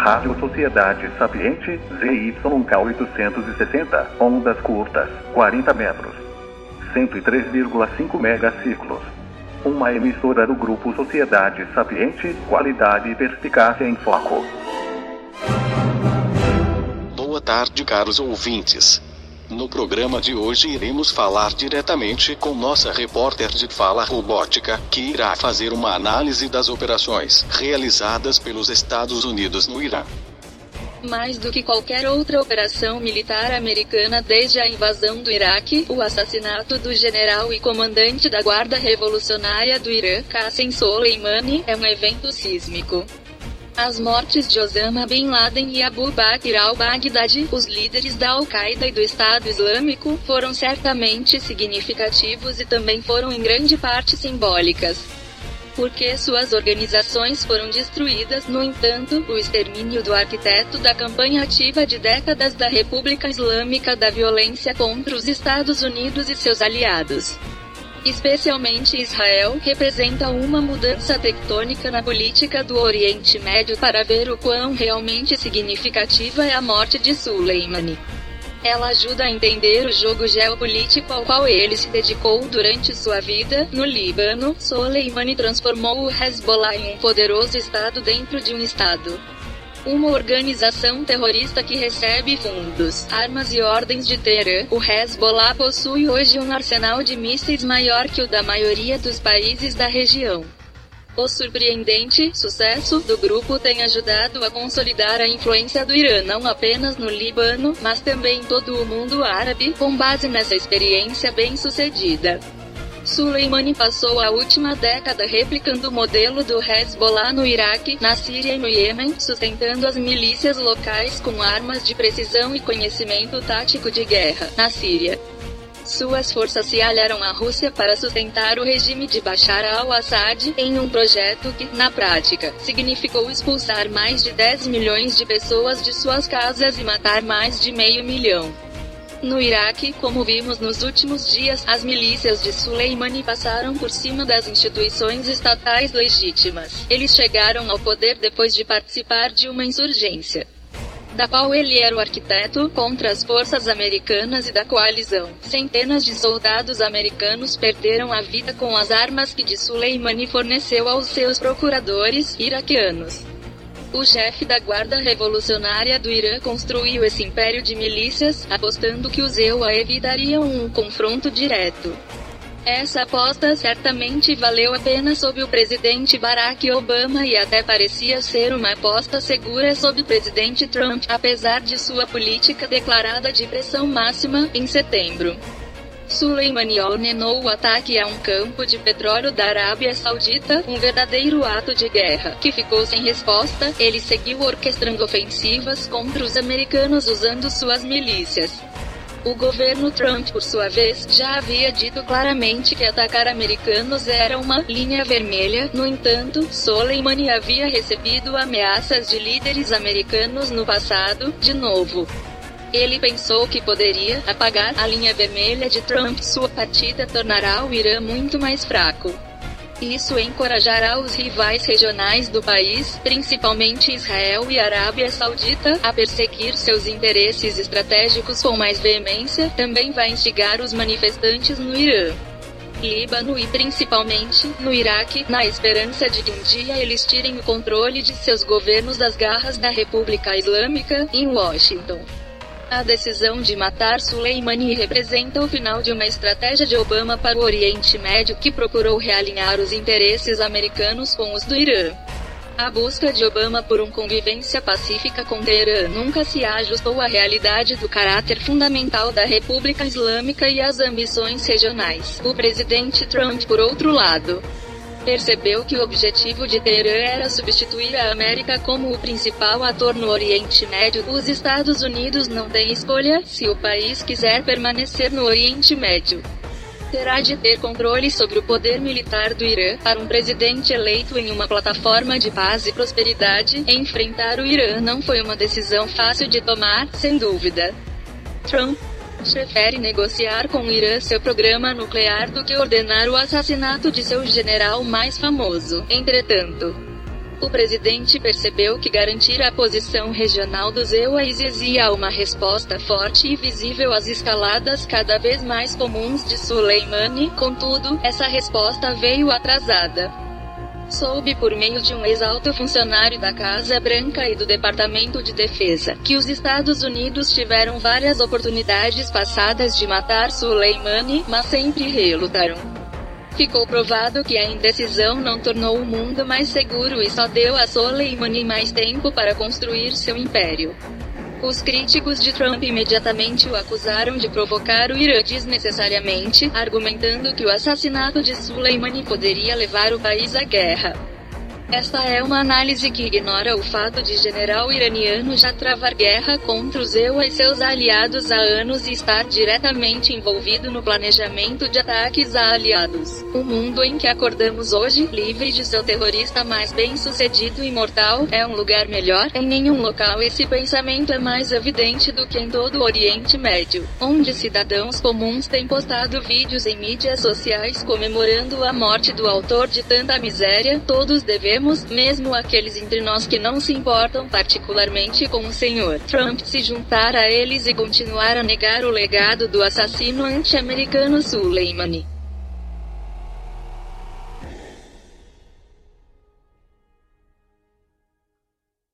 Rádio Sociedade Sapiente ZYK 860, ondas curtas, 40 metros. 103,5 megaciclos. Uma emissora do grupo Sociedade Sapiente, qualidade e perspicácia em foco. Boa tarde, caros ouvintes. No programa de hoje iremos falar diretamente com nossa repórter de fala robótica, que irá fazer uma análise das operações realizadas pelos Estados Unidos no Irã. Mais do que qualquer outra operação militar americana desde a invasão do Iraque, o assassinato do general e comandante da Guarda Revolucionária do Irã, Qasem Soleimani, é um evento sísmico. As mortes de Osama Bin Laden e Abu Bakr al-Baghdadi, os líderes da Al-Qaeda e do Estado Islâmico, foram certamente significativos e também foram em grande parte simbólicas porque suas organizações foram destruídas. No entanto, o extermínio do arquiteto da campanha ativa de décadas da República Islâmica da violência contra os Estados Unidos e seus aliados especialmente Israel, representa uma mudança tectônica na política do Oriente Médio para ver o quão realmente significativa é a morte de Soleimani. Ela ajuda a entender o jogo geopolítico ao qual ele se dedicou durante sua vida. No Líbano, Soleimani transformou o Hezbollah em um poderoso Estado dentro de um Estado. Uma organização terrorista que recebe fundos, armas e ordens de Teherã, o Hezbollah possui hoje um arsenal de mísseis maior que o da maioria dos países da região. O surpreendente sucesso do grupo tem ajudado a consolidar a influência do Irã não apenas no Líbano, mas também em todo o mundo árabe, com base nessa experiência bem-sucedida. Soleimani passou a última década replicando o modelo do Hezbollah no Iraque, na Síria e no Iêmen, sustentando as milícias locais com armas de precisão e conhecimento tático de guerra, na Síria. Suas forças se aliaram à Rússia para sustentar o regime de Bashar al-Assad em um projeto que, na prática, significou expulsar mais de 10 milhões de pessoas de suas casas e matar mais de meio milhão. No Iraque, como vimos nos últimos dias, as milícias de Soleimani passaram por cima das instituições estatais legítimas. Eles chegaram ao poder depois de participar de uma insurgência da qual ele era o arquiteto, contra as forças americanas e da coalizão. Centenas de soldados americanos perderam a vida com as armas que de Soleimani forneceu aos seus procuradores iraquianos. O chefe da Guarda Revolucionária do Irã construiu esse império de milícias, apostando que os EUA evitariam um confronto direto. Essa aposta certamente valeu a pena sob o presidente Barack Obama e até parecia ser uma aposta segura sob o presidente Trump, apesar de sua política declarada de pressão máxima em setembro. Soleimani ordenou o ataque a um campo de petróleo da Arábia Saudita, um verdadeiro ato de guerra, que ficou sem resposta. Ele seguiu orquestrando ofensivas contra os americanos usando suas milícias. O governo Trump, por sua vez, já havia dito claramente que atacar americanos era uma linha vermelha. No entanto, Soleimani havia recebido ameaças de líderes americanos no passado, de novo. Ele pensou que poderia apagar a linha vermelha de Trump. Sua partida tornará o Irã muito mais fraco. Isso encorajará os rivais regionais do país, principalmente Israel e Arábia Saudita, a perseguir seus interesses estratégicos com mais veemência. Também vai instigar os manifestantes no Irã. Líbano e principalmente no Iraque, na esperança de que um dia eles tirem o controle de seus governos das garras da República Islâmica, em Washington. A decisão de matar Soleimani representa o final de uma estratégia de Obama para o Oriente Médio que procurou realinhar os interesses americanos com os do Irã. A busca de Obama por uma convivência pacífica com Teherã nunca se ajustou à realidade do caráter fundamental da República Islâmica e às ambições regionais. O presidente Trump, por outro lado, percebeu que o objetivo de Teherã era substituir a América como o principal ator no Oriente Médio. Os Estados Unidos não têm escolha se o país quiser permanecer no Oriente Médio. Terá de ter controle sobre o poder militar do Irã. Para um presidente eleito em uma plataforma de paz e prosperidade, enfrentar o Irã não foi uma decisão fácil de tomar, sem dúvida. Trump prefere negociar com o Irã seu programa nuclear do que ordenar o assassinato de seu general mais famoso. Entretanto, o presidente percebeu que garantir a posição regional dos EUA exigia uma resposta forte e visível às escaladas cada vez mais comuns de Soleimani, contudo, essa resposta veio atrasada. Soube por meio de um ex-alto funcionário da Casa Branca e do Departamento de Defesa que os Estados Unidos tiveram várias oportunidades passadas de matar Soleimani, mas sempre relutaram. Ficou provado que a indecisão não tornou o mundo mais seguro e só deu a Soleimani mais tempo para construir seu império. Os críticos de Trump imediatamente o acusaram de provocar o Irã desnecessariamente, argumentando que o assassinato de Soleimani poderia levar o país à guerra. Esta é uma análise que ignora o fato de general iraniano já travar guerra contra os EUA e seus aliados há anos e estar diretamente envolvido no planejamento de ataques a aliados. O mundo em que acordamos hoje, livre de seu terrorista mais bem-sucedido e mortal, é um lugar melhor. Em nenhum local esse pensamento é mais evidente do que em todo o Oriente Médio, onde cidadãos comuns têm postado vídeos em mídias sociais comemorando a morte do autor de tanta miséria. Todos devemos devemos, mesmo aqueles entre nós que não se importam particularmente com o Senhor Trump, se juntar a eles e continuar a negar o legado do assassino anti-americano Soleimani.